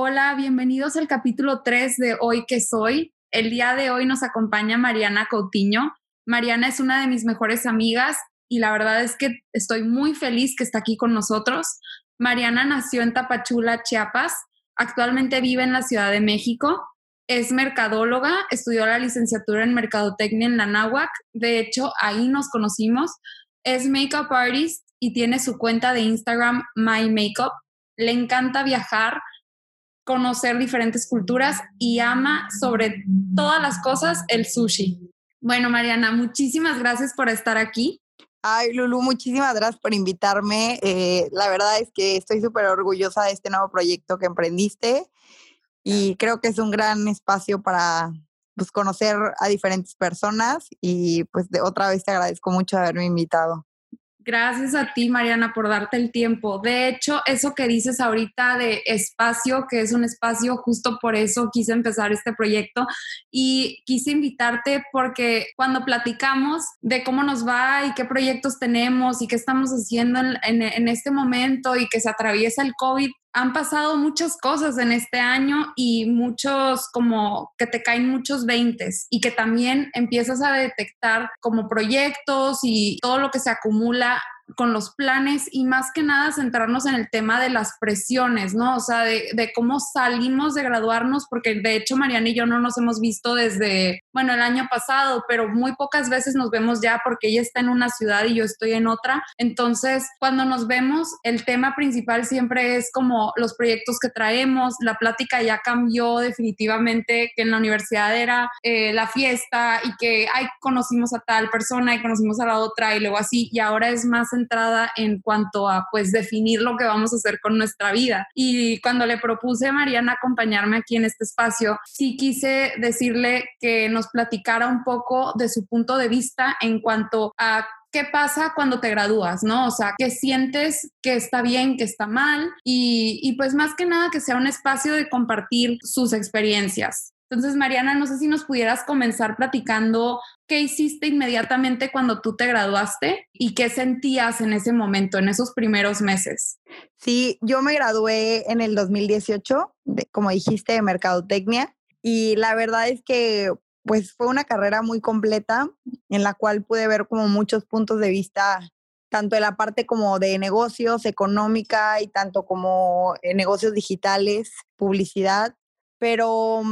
Hola, bienvenidos al capítulo 3 de Hoy que Soy. El día de hoy nos acompaña Mariana Coutinho. Mariana es una de mis mejores amigas y la verdad es que estoy muy feliz que está aquí con nosotros. Mariana nació en Tapachula, Chiapas. Actualmente vive en la Ciudad de México. Es mercadóloga, estudió la licenciatura en Mercadotecnia en la NAWAC. De hecho, ahí nos conocimos. Es makeup artist y tiene su cuenta de Instagram My Makeup. Le encanta viajar, conocer diferentes culturas y ama sobre todas las cosas el sushi. Bueno, Mariana, muchísimas gracias por estar aquí. Ay, Lulu, muchísimas gracias por invitarme. Eh, la verdad es que estoy súper orgullosa de este nuevo proyecto que emprendiste y creo que es un gran espacio para pues, conocer a diferentes personas y pues de otra vez te agradezco mucho haberme invitado. Gracias a ti, Mariana, por darte el tiempo. De hecho, eso que dices ahorita de espacio, que es un espacio, justo por eso quise empezar este proyecto y quise invitarte porque cuando platicamos de cómo nos va y qué proyectos tenemos y qué estamos haciendo en, este momento y que se atraviesa el COVID, han pasado muchas cosas en este año y muchos como que te caen muchos veintes y que también empiezas a detectar como proyectos y todo lo que se acumula con los planes y más que nada centrarnos en el tema de las presiones, ¿no? O sea, de, de, cómo salimos de graduarnos, porque de hecho Mariana y yo no nos hemos visto desde, bueno, el año pasado, pero muy pocas veces nos vemos ya porque ella está en una ciudad y yo estoy en otra. Entonces, cuando nos vemos, el tema principal siempre es como los proyectos que traemos, la plática ya cambió definitivamente, que en la universidad era eh, la fiesta y que, ay, conocimos a tal persona y conocimos a la otra y luego así, y ahora es más centrada en cuanto a pues definir lo que vamos a hacer con nuestra vida. Y cuando le propuse a Mariana acompañarme aquí en este espacio, sí quise decirle que nos platicara un poco de su punto de vista en cuanto a qué pasa cuando te gradúas, ¿no? O sea, qué sientes que está bien, que está mal y, y, pues más que nada que sea un espacio de compartir sus experiencias. Entonces, Mariana, no sé si nos pudieras comenzar platicando qué hiciste inmediatamente cuando tú te graduaste y qué sentías en ese momento, en esos primeros meses. Sí, yo me gradué en el 2018, como dijiste, de Mercadotecnia. Y la verdad es que pues fue una carrera muy completa en la cual pude ver como muchos puntos de vista tanto en la parte como de negocios, económica y tanto como en negocios digitales, publicidad, pero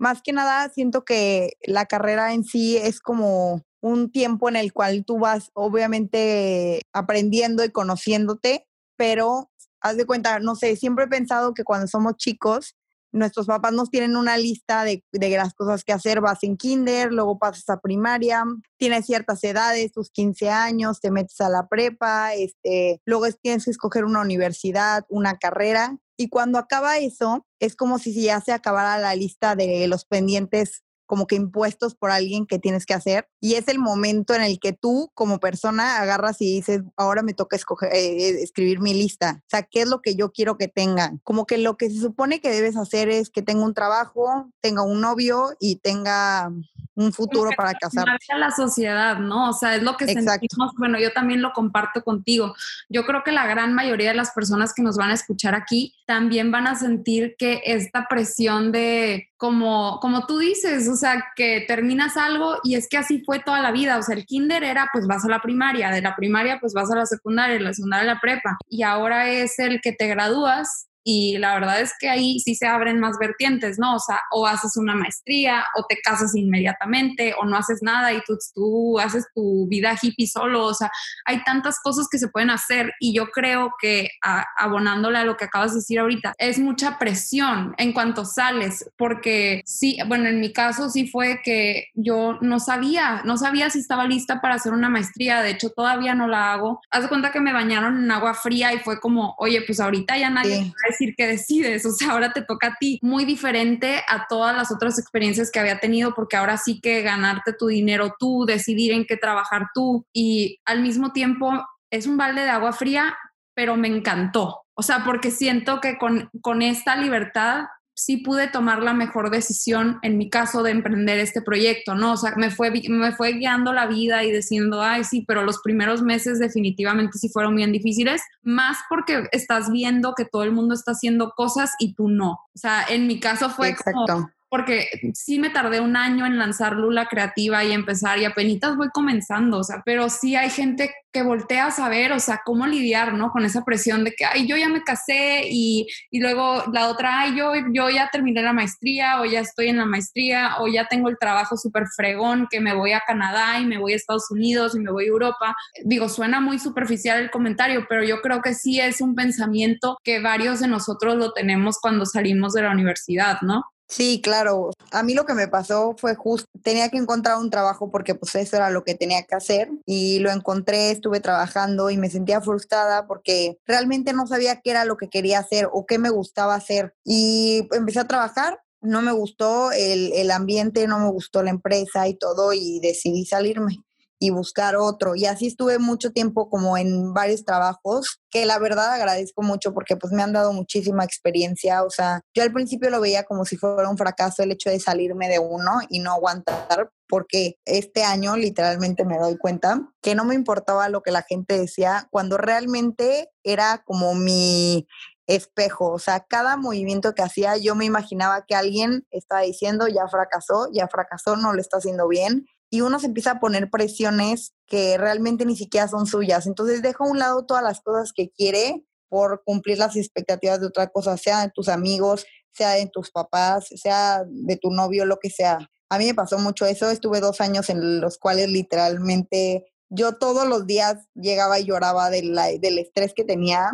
más que nada siento que la carrera en sí es como un tiempo en el cual tú vas obviamente aprendiendo y conociéndote, pero haz de cuenta, no sé, siempre he pensado que cuando somos chicos, nuestros papás nos tienen una lista de, de, las cosas que hacer, vas en kinder, luego pasas a primaria, tienes ciertas edades, tus 15 años, te metes a la prepa, este, luego tienes que escoger una universidad, una carrera, y cuando acaba eso, es como si ya se acabara la lista de los pendientes como que impuestos por alguien que tienes que hacer. Y es el momento en el que tú como persona agarras y dices, ahora me toca escoger, eh, eh, escribir mi lista. O sea, ¿qué es lo que yo quiero que tengan? Como que lo que se supone que debes hacer es que tenga un trabajo, tenga un novio y tenga un futuro para casarte. a la sociedad, ¿no? O sea, es lo que Exacto. sentimos. Bueno, yo también lo comparto contigo. Yo creo que la gran mayoría de las personas que nos van a escuchar aquí también van a sentir que esta presión de, como, como tú dices, o sea, que terminas algo y es que así fue toda la vida. O sea, el kinder era, pues vas a la primaria, de la primaria, pues vas a la secundaria, de la secundaria a la prepa. Y ahora es el que te gradúas y la verdad es que ahí sí se abren más vertientes, ¿no? O sea, o haces una maestría, o te casas inmediatamente, o no haces nada y tú, tú haces tu vida hippie solo, o sea, hay tantas cosas que se pueden hacer y yo creo que a, abonándole a lo que acabas de decir ahorita, es mucha presión en cuanto sales, porque sí, bueno, en mi caso sí fue que yo no sabía, no sabía si estaba lista para hacer una maestría, de hecho todavía no la hago. Haz de cuenta que me bañaron en agua fría y fue como, oye, pues ahorita ya nadie... Sí decir que decides, o sea, ahora te toca a ti, muy diferente a todas las otras experiencias que había tenido, porque ahora sí que ganarte tu dinero tú, decidir en qué trabajar tú y al mismo tiempo es un balde de agua fría, pero me encantó, o sea, porque siento que con, con esta libertad sí pude tomar la mejor decisión en mi caso de emprender este proyecto, ¿no? O sea, me fue, me fue guiando la vida y diciendo, ay, sí, pero los primeros meses definitivamente sí fueron bien difíciles, más porque estás viendo que todo el mundo está haciendo cosas y tú no. O sea, en mi caso fue Exacto porque sí me tardé un año en lanzar Lula Creativa y empezar y apenas voy comenzando, o sea, pero sí hay gente que voltea a saber, o sea, cómo lidiar, ¿no? Con esa presión de que, ay, yo ya me casé y, y luego la otra, ay, yo, yo ya terminé la maestría o ya estoy en la maestría o ya tengo el trabajo súper fregón que me voy a Canadá y me voy a Estados Unidos y me voy a Europa. Digo, suena muy superficial el comentario, pero yo creo que sí es un pensamiento que varios de nosotros lo tenemos cuando salimos de la universidad, ¿no? Sí, claro. A mí lo que me pasó fue justo, tenía que encontrar un trabajo porque pues eso era lo que tenía que hacer y lo encontré, estuve trabajando y me sentía frustrada porque realmente no sabía qué era lo que quería hacer o qué me gustaba hacer. Y empecé a trabajar, no me gustó el, el ambiente, no me gustó la empresa y todo y decidí salirme y buscar otro. Y así estuve mucho tiempo como en varios trabajos, que la verdad agradezco mucho porque pues me han dado muchísima experiencia. O sea, yo al principio lo veía como si fuera un fracaso el hecho de salirme de uno y no aguantar, porque este año literalmente me doy cuenta que no me importaba lo que la gente decía cuando realmente era como mi espejo, o sea, cada movimiento que hacía yo me imaginaba que alguien estaba diciendo ya fracasó, ya fracasó, no lo está haciendo bien y uno se empieza a poner presiones que realmente ni siquiera son suyas. Entonces deja a un lado todas las cosas que quiere por cumplir las expectativas de otra cosa, sea de tus amigos, sea de tus papás, sea de tu novio, lo que sea. A mí me pasó mucho eso. Estuve dos años en los cuales literalmente yo todos los días llegaba y lloraba del estrés que tenía,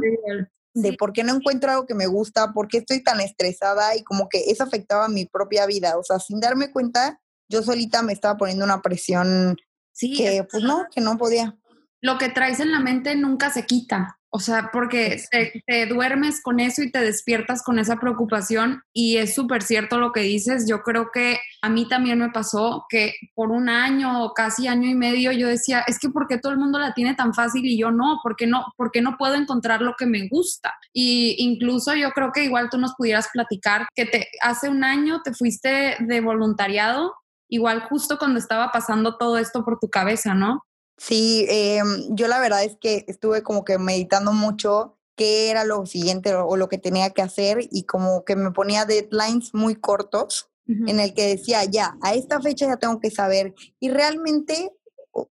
de por qué no encuentro algo que me gusta, por qué estoy tan estresada y como que eso afectaba mi propia vida. O sea, sin darme cuenta, yo solita me estaba poniendo una presión sí, que pues no, que no podía. Lo que traes en la mente nunca se quita, o sea, porque te, duermes con eso y te despiertas con esa preocupación y es súper cierto lo que dices. Yo creo que a mí también me pasó que por un año o casi año y medio yo decía, es que ¿por qué todo el mundo la tiene tan fácil y yo no? ¿Por qué no, por qué no puedo encontrar lo que me gusta? Y incluso yo creo que igual tú nos pudieras platicar que te, hace un año te fuiste de voluntariado igual justo cuando estaba pasando todo esto por tu cabeza, ¿no? Sí, em, yo la verdad es que estuve como que meditando mucho qué era lo siguiente o, lo que tenía que hacer y como que me ponía deadlines muy cortos en el que decía, ya, a esta fecha ya tengo que saber. Y realmente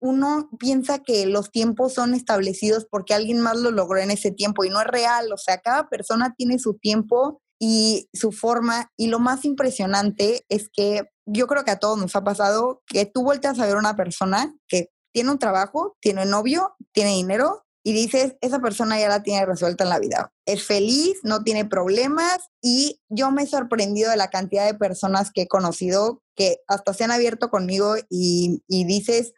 uno piensa que los tiempos son establecidos porque alguien más lo logró en ese tiempo y no es real. O sea, cada persona tiene su tiempo y su forma. Y lo más impresionante es que yo creo que a todos nos ha pasado que tú vueltas a ver una persona que tiene un trabajo, tiene novio, tiene dinero y dices, esa persona ya la tiene resuelta en la vida. Es feliz, no tiene problemas y yo me he sorprendido de la cantidad de personas que he conocido que hasta se han abierto conmigo y, y dices,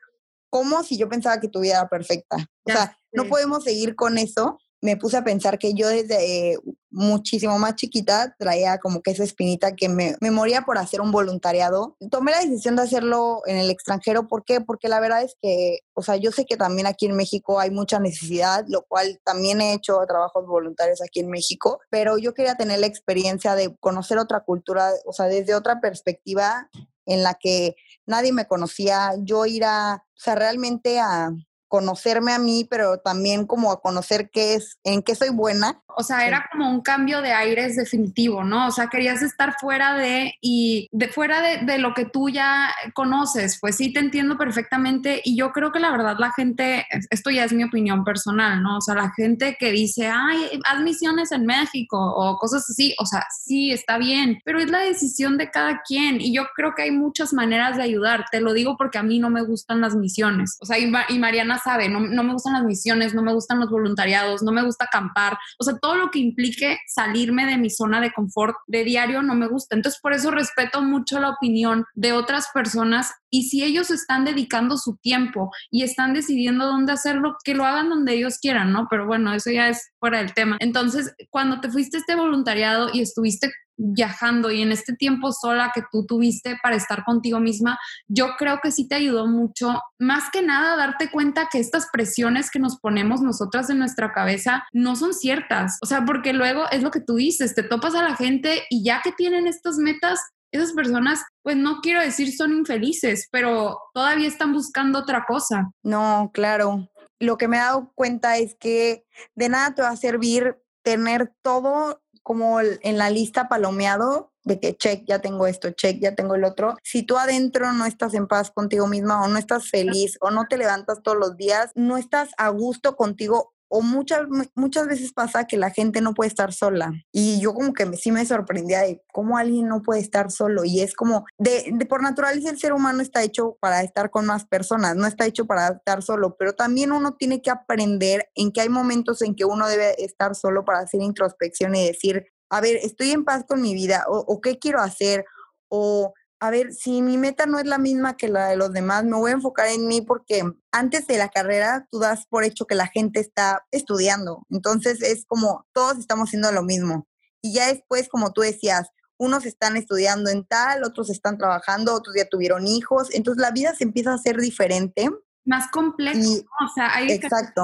¿cómo si yo pensaba que tu vida era perfecta? O sea, no podemos seguir con eso me puse a pensar que yo desde muchísimo más chiquita traía como que esa espinita que me, me, moría por hacer un voluntariado. Tomé la decisión de hacerlo en el extranjero. ¿Por qué? Porque la verdad es que, o sea, yo sé que también aquí en México hay mucha necesidad, lo cual también he hecho trabajos voluntarios aquí en México, pero yo quería tener la experiencia de conocer otra cultura, o sea, desde otra perspectiva en la que nadie me conocía, yo ir a, o sea, realmente a, conocerme a mí, pero también como a conocer qué es, en qué soy buena. O sea, era como un cambio de aires definitivo, ¿no? O sea, querías estar fuera de y de fuera de, de, lo que tú ya conoces. Pues sí, te entiendo perfectamente y yo creo que la verdad la gente, esto ya es mi opinión personal, ¿no? O sea, la gente que dice, ay, haz misiones en México o cosas así, o sea, sí, está bien, pero es la decisión de cada quien y yo creo que hay muchas maneras de ayudar. Te lo digo porque a mí no me gustan las misiones. O sea, y, y Mariana sabe, no, no, me gustan las misiones, no me gustan los voluntariados, no me gusta acampar, o sea, todo lo que implique salirme de mi zona de confort de diario no me gusta. Entonces, por eso respeto mucho la opinión de otras personas y si ellos están dedicando su tiempo y están decidiendo dónde hacerlo, que lo hagan donde ellos quieran, ¿no? Pero bueno, eso ya es fuera del tema. Entonces, cuando te fuiste a este voluntariado y estuviste viajando y en este tiempo sola que tú tuviste para estar contigo misma, yo creo que sí te ayudó mucho, más que nada, darte cuenta que estas presiones que nos ponemos nosotras en nuestra cabeza no son ciertas. O sea, porque luego es lo que tú dices, te topas a la gente y ya que tienen estas metas, esas personas, pues no quiero decir son infelices, pero todavía están buscando otra cosa. No, claro. Lo que me he dado cuenta es que de nada te va a servir tener todo como en la lista palomeado de que check, ya tengo esto, check, ya tengo el otro. Si tú adentro no estás en paz contigo misma o no estás feliz o no te levantas todos los días, no estás a gusto contigo o muchas, muchas veces pasa que la gente no puede estar sola. Y yo como que sí me sorprendía de cómo alguien no puede estar solo. Y es como, de, por naturaleza el ser humano está hecho para estar con más personas, no está hecho para estar solo, pero también uno tiene que aprender en que hay momentos en que uno debe estar solo para hacer introspección y decir, a ver, estoy en paz con mi vida o qué quiero hacer o a ver, si mi meta no es la misma que la de los demás, me voy a enfocar en mí porque antes de la carrera tú das por hecho que la gente está estudiando. Entonces es como todos estamos haciendo lo mismo. Y ya después, como tú decías, unos están estudiando en tal, otros están trabajando, otros ya tuvieron hijos. Entonces la vida se empieza a hacer diferente. Más complejo. o sea, hay exacto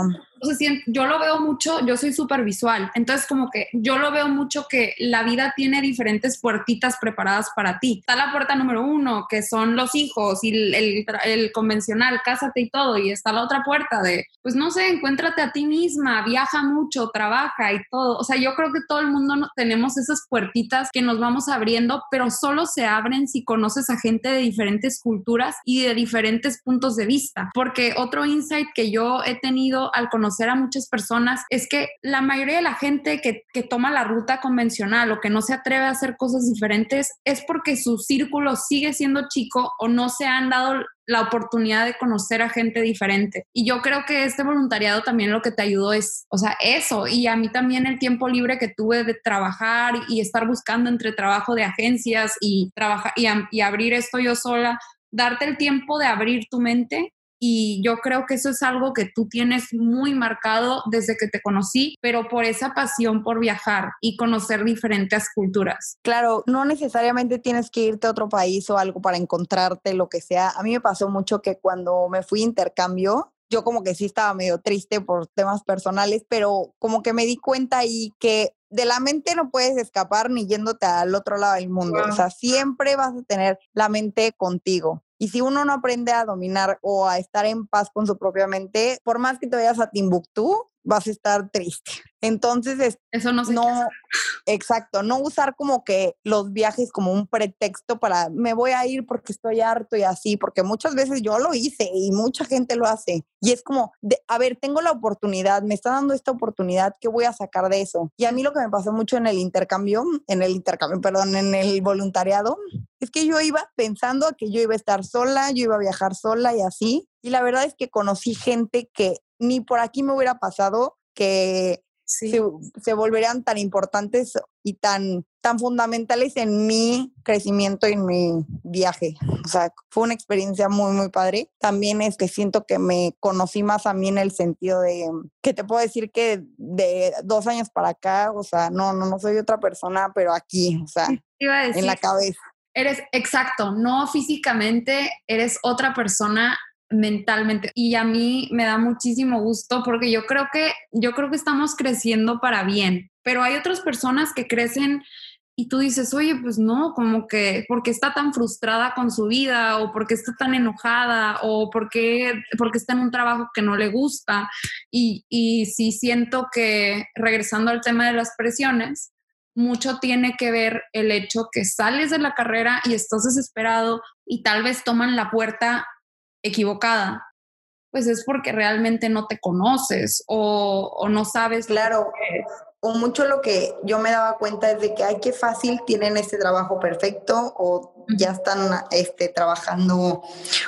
yo lo veo mucho, yo soy súper visual, entonces como que yo lo veo mucho que la vida tiene diferentes puertitas preparadas para ti. Está la puerta número uno, que son los hijos y el, el, convencional, cásate y todo, y está la otra puerta de, pues no sé, encuéntrate a ti misma, viaja mucho, trabaja y todo. O sea, yo creo que todo el mundo tenemos esas puertitas que nos vamos abriendo, pero solo se abren si conoces a gente de diferentes culturas y de diferentes puntos de vista. Porque otro insight que yo he tenido al conocer a muchas personas es que la mayoría de la gente que, que toma la ruta convencional o que no se atreve a hacer cosas diferentes es porque su círculo sigue siendo chico o no se han dado la oportunidad de conocer a gente diferente. Y yo creo que este voluntariado también lo que te ayudó es, o sea, eso. Y a mí también el tiempo libre que tuve de trabajar y estar buscando entre trabajo de agencias y, trabajar y, y abrir esto yo sola, darte el tiempo de abrir tu mente y yo creo que eso es algo que tú tienes muy marcado desde que te conocí, pero por esa pasión por viajar y conocer diferentes culturas. Claro, no necesariamente tienes que irte a otro país o algo para encontrarte, lo que sea. A mí me pasó mucho que cuando me fui a intercambio, yo como que sí estaba medio triste por temas personales, pero como que me di cuenta ahí que de la mente no puedes escapar ni yéndote al otro lado del mundo. O sea, siempre vas a tener la mente contigo. Y si uno no aprende a dominar o a estar en paz con su propia mente, por más que te vayas a Timbuktu, vas a estar triste. Entonces, es, eso no no, exacto, no usar como que los viajes como un pretexto para me voy a ir porque estoy harto y así, porque muchas veces yo lo hice y mucha gente lo hace. Y es como, de, a ver, tengo la oportunidad, me está dando esta oportunidad, ¿qué voy a sacar de eso? Y a mí lo que me pasó mucho en el intercambio, en el intercambio, perdón, en el voluntariado, es que yo iba pensando que yo iba a estar sola, yo iba a viajar sola y así. Y la verdad es que conocí gente que ni por aquí me hubiera pasado que se, se, volverían tan importantes y tan, tan fundamentales en mi crecimiento y en mi viaje. O sea, fue una experiencia muy, muy padre. También es que siento que me conocí más a mí en el sentido de que te puedo decir que de dos años para acá, o sea, no, no, no soy otra persona, pero aquí, o sea, en la cabeza. Eres exacto, no físicamente, eres otra persona mentalmente. Y a mí me da muchísimo gusto porque yo creo que yo creo que estamos creciendo para bien, pero hay otras personas que crecen y tú dices, "Oye, pues no, como que porque está tan frustrada con su vida o porque está tan enojada o porque porque está en un trabajo que no le gusta." Y y sí siento que regresando al tema de las presiones, mucho tiene que ver el hecho que sales de la carrera y estás desesperado y tal vez toman la puerta equivocada, pues es porque realmente no te conoces o, no sabes. Claro. O mucho lo que yo me daba cuenta es de que, ay, qué fácil tienen este trabajo perfecto o ya están este, trabajando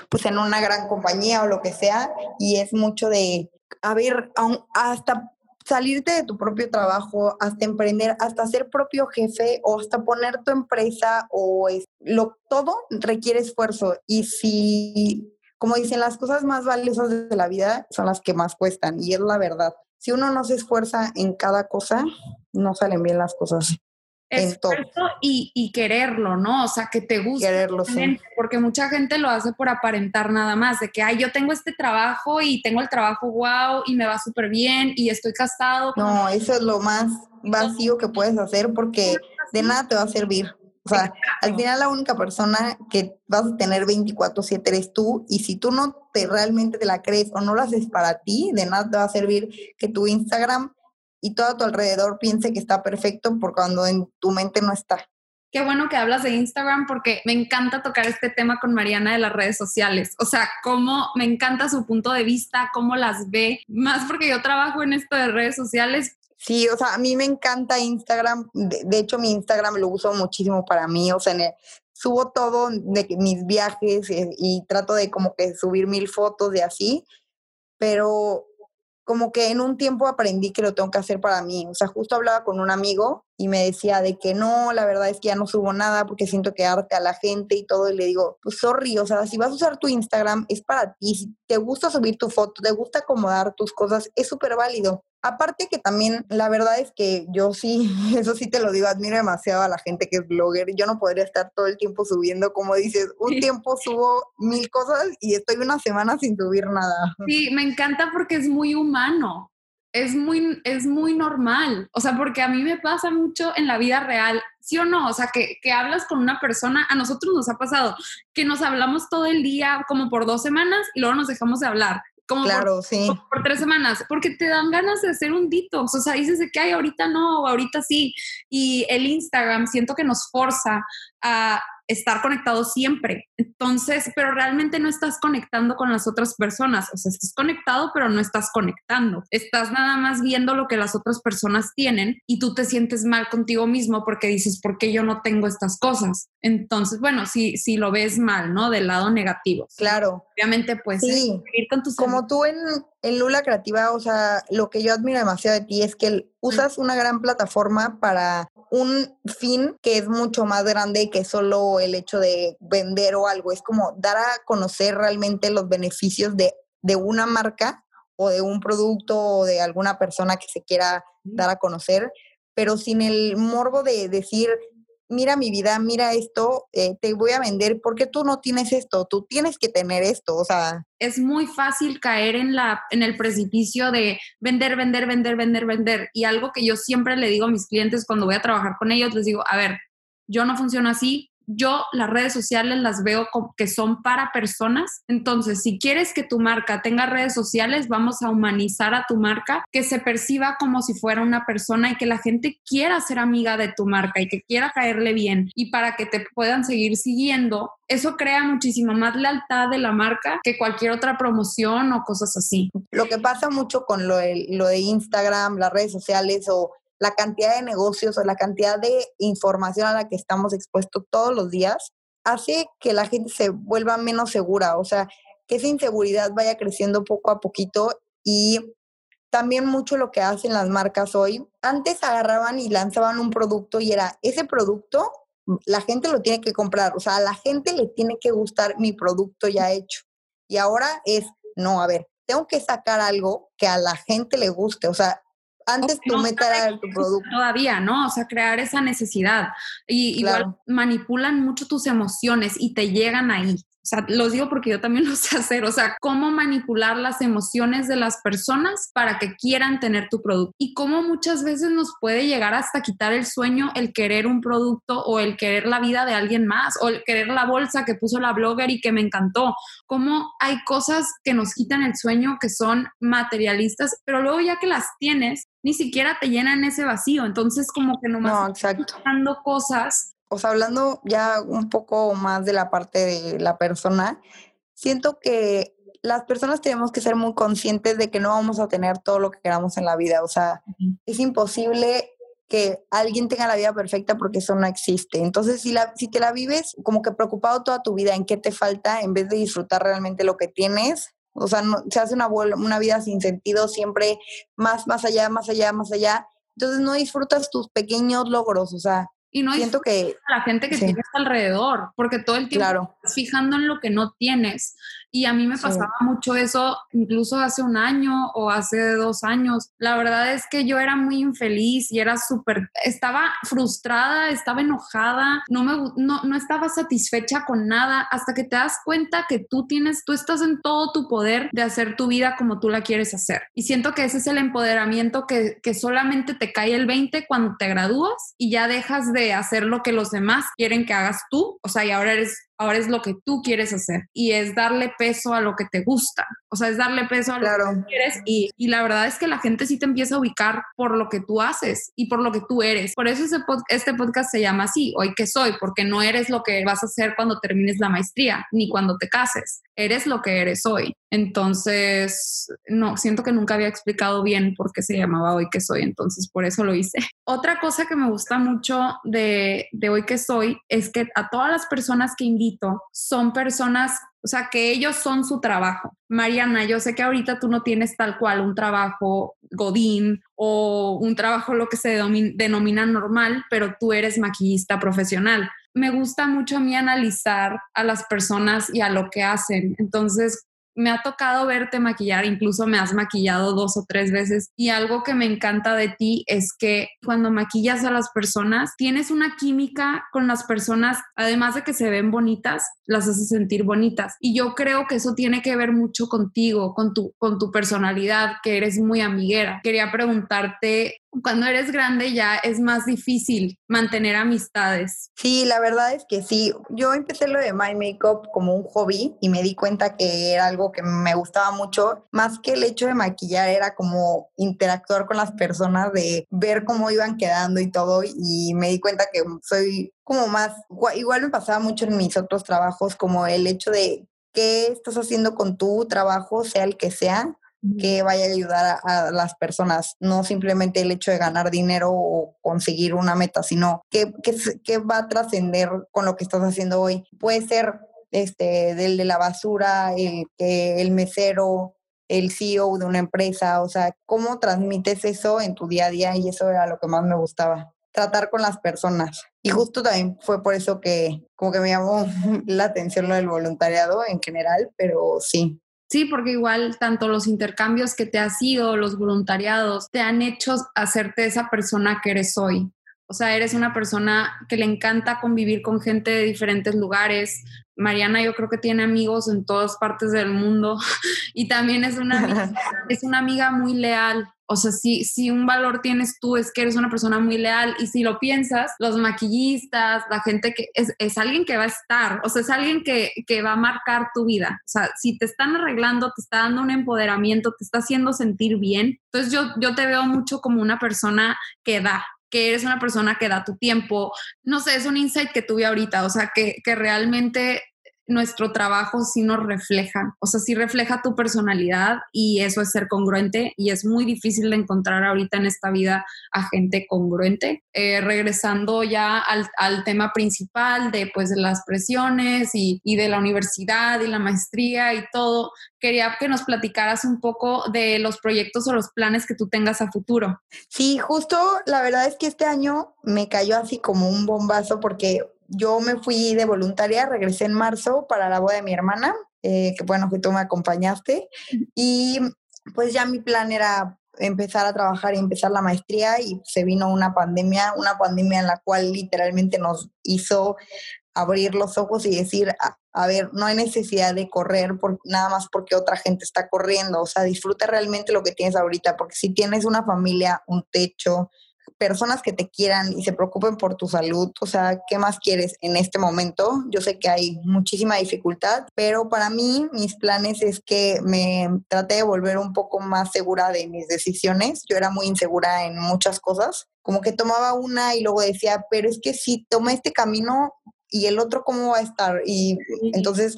pues en una gran compañía o lo que sea. Y es mucho de, a ver, hasta salirte de tu propio trabajo, hasta emprender, hasta ser propio jefe o hasta poner tu empresa o es, lo, todo requiere esfuerzo. Y si como dicen, las cosas más valiosas de la vida son las que más cuestan y es la verdad. Si uno no se esfuerza en cada cosa, no salen bien las cosas. esfuerzo y, y, quererlo, ¿no? O sea, que te guste. Quererlo, sí. Porque mucha gente lo hace por aparentar nada más, de que, ay, yo tengo este trabajo y tengo el trabajo wow y me va súper bien y estoy casado. No, eso es lo más vacío que puedes hacer porque de nada te va a servir. O sea, al final la única persona que vas a tener 24/7 eres tú y si tú no te realmente te la crees o no lo haces para ti, de nada te va a servir que tu Instagram y todo a tu alrededor piense que está perfecto por cuando en tu mente no está. Qué bueno que hablas de Instagram porque me encanta tocar este tema con Mariana de las redes sociales. O sea, cómo me encanta su punto de vista, cómo las ve, más porque yo trabajo en esto de redes sociales. Sí, o sea, a mí me encanta Instagram. De, hecho, mi Instagram lo uso muchísimo para mí. O sea, subo todo de mis viajes y, eh, y trato de como que subir mil fotos de así. Pero como que en un tiempo aprendí que lo tengo que hacer para mí. O sea, justo hablaba con un amigo y me decía de que no, la verdad es que ya no subo nada porque siento que arte a la gente y todo. Y le digo, pues sorry, o sea, si vas a usar tu Instagram es para ti. Si te gusta subir tu foto, te gusta acomodar tus cosas, es súper válido. Aparte que también, la verdad es que yo sí, eso sí te lo digo, admiro demasiado a la gente que es blogger. Yo no podría estar todo el tiempo subiendo, como dices, un tiempo subo mil cosas y estoy una semana sin subir nada. Sí, me encanta porque es muy humano. Es muy, es muy normal, o sea, porque a mí me pasa mucho en la vida real, ¿sí o no? O sea, que, que hablas con una persona, a nosotros nos ha pasado que nos hablamos todo el día como por dos semanas y luego nos dejamos de hablar como claro, por, sí. por, tres semanas, porque te dan ganas de hacer un detox, o sea, dices de que hay ahorita no, ahorita sí, y el Instagram siento que nos forza a estar conectado siempre. Entonces, pero realmente no estás conectando con las otras personas. O sea, estás conectado, pero no estás conectando. Estás nada más viendo lo que las otras personas tienen y tú te sientes mal contigo mismo porque dices, ¿por qué yo no tengo estas cosas? Entonces, bueno, si, si lo ves mal, ¿no? Del lado negativo. Claro. Obviamente, pues, sí. ir con tus... Como tú en, en Lula Creativa, o sea, lo que yo admiro demasiado de ti es que usas una gran plataforma para un fin que es mucho más grande que solo el hecho de vender o algo. Es como dar a conocer realmente los beneficios de, de una marca o de un producto o de alguna persona que se quiera dar a conocer, pero sin el morbo de decir, mira mi vida, mira esto, eh, te voy a vender, porque tú no tienes esto? Tú tienes que tener esto, o sea. Es muy fácil caer en, la, en el precipicio de vender, vender, vender, vender, vender. Y algo que yo siempre le digo a mis clientes cuando voy a trabajar con ellos, les digo, a ver, yo no funciono así, yo las redes sociales las veo que son para personas. Entonces, si quieres que tu marca tenga redes sociales, vamos a humanizar a tu marca, que se perciba como si fuera una persona y que la gente quiera ser amiga de tu marca y que quiera caerle bien y para que te puedan seguir siguiendo. Eso crea muchísima más lealtad de la marca que cualquier otra promoción o cosas así. Lo que pasa mucho con lo de, lo de Instagram, las redes sociales o la cantidad de negocios o la cantidad de información a la que estamos expuestos todos los días hace que la gente se vuelva menos segura, o sea, que esa inseguridad vaya creciendo poco a poquito y también mucho lo que hacen las marcas hoy. Antes agarraban y lanzaban un producto y era ese producto, la gente lo tiene que comprar, o sea, a la gente le tiene que gustar mi producto ya hecho. Y ahora es, no, a ver, tengo que sacar algo que a la gente le guste, o sea, antes tu meta era tu producto. Todavía, ¿no? O sea, crear esa necesidad. Y igual manipulan mucho tus emociones y te llegan ahí. O sea, los digo porque yo también lo sé hacer. O sea, cómo manipular las emociones de las personas para que quieran tener tu producto. Y cómo muchas veces nos puede llegar hasta quitar el sueño el querer un producto o el querer la vida de alguien más o el querer la bolsa que puso la blogger y que me encantó. Cómo hay cosas que nos quitan el sueño que son materialistas, pero luego ya que las tienes, ni siquiera te llenan ese vacío. Entonces, como que nomás no, exacto. cosas o sea, hablando ya un poco más de la parte de la persona, siento que las personas tenemos que ser muy conscientes de que no vamos a tener todo lo que queramos en la vida. O sea, es imposible que alguien tenga la vida perfecta porque eso no existe. Entonces, si, la, si te la vives como que preocupado toda tu vida en qué te falta, en vez de disfrutar realmente lo que tienes, o sea, no, se hace una, una vida sin sentido, siempre más, más allá, más allá, más allá. Entonces, no disfrutas tus pequeños logros, o sea, y no siento que la gente que tienes alrededor, porque todo el tiempo estás fijando en lo que no tienes Y a mí me pasaba mucho eso incluso hace un año o hace dos años. La verdad es que yo era muy infeliz y era súper, estaba frustrada, estaba enojada, no, me, no, no estaba satisfecha con nada hasta que te das cuenta que tú tienes, tú estás en todo tu poder de hacer tu vida como tú la quieres hacer. Y siento que ese es el empoderamiento que, que solamente te cae el 20 cuando te gradúas y ya dejas de hacer lo que los demás quieren que hagas tú. O sea, y ahora eres ahora es lo que tú quieres hacer y es darle peso a lo que te gusta, o sea, es darle peso a lo que quieres y, y, la verdad es que la gente sí te empieza a ubicar por lo que tú haces y por lo que tú eres. Por eso ese este podcast se llama así, hoy que soy, porque no eres lo que vas a hacer cuando termines la maestría ni cuando te cases, eres lo que eres hoy. Entonces, no, siento que nunca había explicado bien por qué se llamaba Hoy que Soy, entonces por eso lo hice. Otra cosa que me gusta mucho de, de Hoy que Soy es que a todas las personas que invito son personas, o sea, que ellos son su trabajo. Mariana, yo sé que ahorita tú no tienes tal cual un trabajo godín o un trabajo lo que se denomina normal, pero tú eres maquillista profesional me gusta mucho a mí analizar a las personas y a lo que hacen. Entonces, me ha tocado verte maquillar, incluso me has maquillado dos o tres veces y algo que me encanta de ti es que cuando maquillas a las personas tienes una química con las personas, además de que se ven bonitas, las hace sentir bonitas. Y yo creo que eso tiene que ver mucho contigo, con tu, con tu personalidad, que eres muy amiguera. Quería preguntarte cuando eres grande ya es más difícil mantener amistades. Sí, la verdad es que sí. Yo empecé lo de My Makeup como un hobby y me di cuenta que era algo que me gustaba mucho. Más que el hecho de maquillar, era como interactuar con las personas, de ver cómo iban quedando y todo. Y me di cuenta que soy como más, igual me pasaba mucho en mis otros trabajos, como el hecho de qué estás haciendo con tu trabajo, sea el que sea que vaya a ayudar a, las personas, no simplemente el hecho de ganar dinero o conseguir una meta, sino que, que, va a trascender con lo que estás haciendo hoy. Puede ser este, del de la basura, el, el mesero, el CEO de una empresa, o sea, cómo transmites eso en tu día a día y eso era lo que más me gustaba tratar con las personas. Y justo también fue por eso que como que me llamó la atención lo del voluntariado en general, pero sí, Sí, porque igual tanto los intercambios que te has ido, los voluntariados, te han hecho hacerte esa persona que eres hoy. O sea, eres una persona que le encanta convivir con gente de diferentes lugares. Mariana yo creo que tiene amigos en todas partes del mundo y también es una, es una amiga muy leal. O sea, si, si un valor tienes tú es que eres una persona muy leal y si lo piensas, los maquillistas, la gente que es, es alguien que va a estar, o sea, es alguien que, que, va a marcar tu vida. O sea, si te están arreglando, te está dando un empoderamiento, te está haciendo sentir bien. Entonces yo, yo te veo mucho como una persona que da, eres una persona que da tu tiempo. No sé, es un insight que tuve ahorita, o sea, que, que realmente nuestro trabajo sí nos refleja, o sea, sí refleja tu personalidad y eso es ser congruente y es muy difícil de encontrar ahorita en esta vida a gente congruente. Eh, regresando ya al, tema principal de pues las presiones y, y, de la universidad y la maestría y todo, quería que nos platicaras un poco de los proyectos o los planes que tú tengas a futuro. Sí, justo la verdad es que este año me cayó así como un bombazo porque yo me fui de voluntaria, regresé en marzo para la boda de mi hermana, eh, que bueno que tú me acompañaste, y pues ya mi plan era empezar a trabajar y empezar la maestría y se vino una pandemia, una pandemia en la cual literalmente nos hizo abrir los ojos y decir, a, a ver, no hay necesidad de correr por, nada más porque otra gente está corriendo, o sea, disfruta realmente lo que tienes ahorita, porque si tienes una familia, un techo, personas que te quieran y se preocupen por tu salud, o sea, ¿qué más quieres en este momento? Yo sé que hay muchísima dificultad, pero para mí mis planes es que me trate de volver un poco más segura de mis decisiones. Yo era muy insegura en muchas cosas, como que tomaba una y luego decía, pero es que si tomé este camino y el otro, ¿cómo va a estar? Y entonces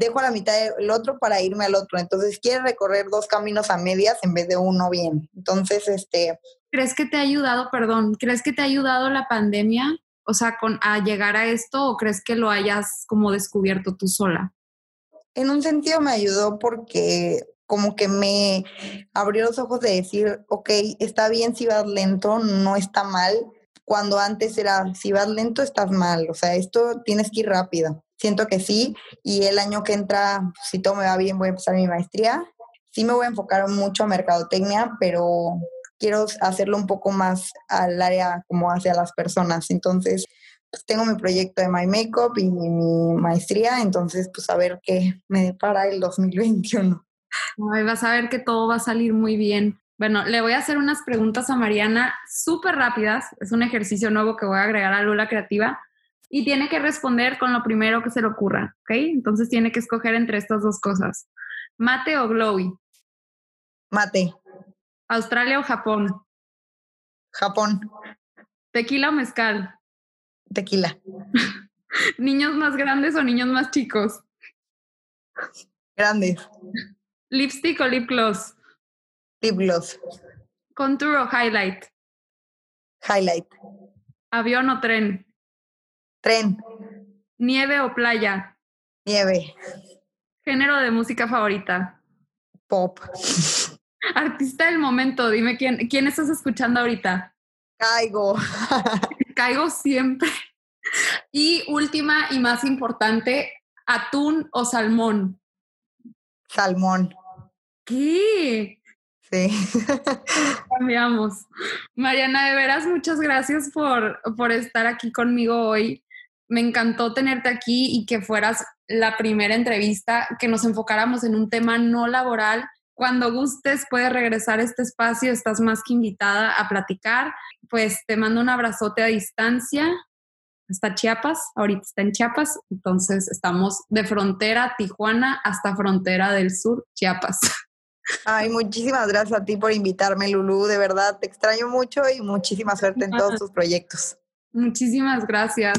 dejo a la mitad el otro para irme al otro. Entonces, quiere recorrer dos caminos a medias en vez de uno bien. Entonces, este... ¿Crees que te ha ayudado, perdón, crees que te ha ayudado la pandemia? O sea, con, a llegar a esto o crees que lo hayas como descubierto tú sola? En un sentido me ayudó porque como que me abrió los ojos de decir, ok, está bien si vas lento, no está mal, cuando antes era, si vas lento estás mal, o sea, esto tienes que ir rápido. Siento que sí. Y el año que entra, si todo me va bien, voy a empezar mi maestría. Sí me voy a enfocar mucho a mercadotecnia, pero quiero hacerlo un poco más al área como hacia las personas. Entonces, pues tengo mi proyecto de My Makeup y mi maestría, entonces pues a ver qué me depara el 2021. Ay, vas a ver que todo va a salir muy bien. Bueno, le voy a hacer unas preguntas a Mariana súper rápidas. Es un ejercicio nuevo que voy a agregar a Lula Creativa y tiene que responder con lo primero que se le ocurra, ¿ok? Entonces tiene que escoger entre estas dos cosas. ¿Mate o glowy? Mate. ¿Australia o Japón? Japón. ¿Tequila o mezcal? Tequila. ¿Niños más grandes o niños más chicos? Grandes. ¿Lipstick o lip gloss? Lip gloss. ¿Contour o highlight? Highlight. ¿Avión o tren? Tren. ¿Nieve o playa? Nieve. ¿Género de música favorita? Pop. Artista del momento, dime quién, quién estás escuchando ahorita. Caigo. Caigo siempre. Y última y más importante, atún o salmón. Salmón. ¿Qué? Sí. Cambiamos. Mariana, de veras, muchas gracias por, por estar aquí conmigo hoy. Me encantó tenerte aquí y que fueras la primera entrevista, que nos enfocáramos en un tema no laboral. Cuando gustes, puedes regresar a este espacio, estás más que invitada a platicar. Pues te mando un abrazote a distancia hasta Chiapas, ahorita está en Chiapas, entonces estamos de frontera Tijuana hasta frontera del sur, Chiapas. Ay, muchísimas gracias a ti por invitarme, Lulu. De verdad, te extraño mucho y muchísima suerte en todos tus proyectos. Muchísimas gracias.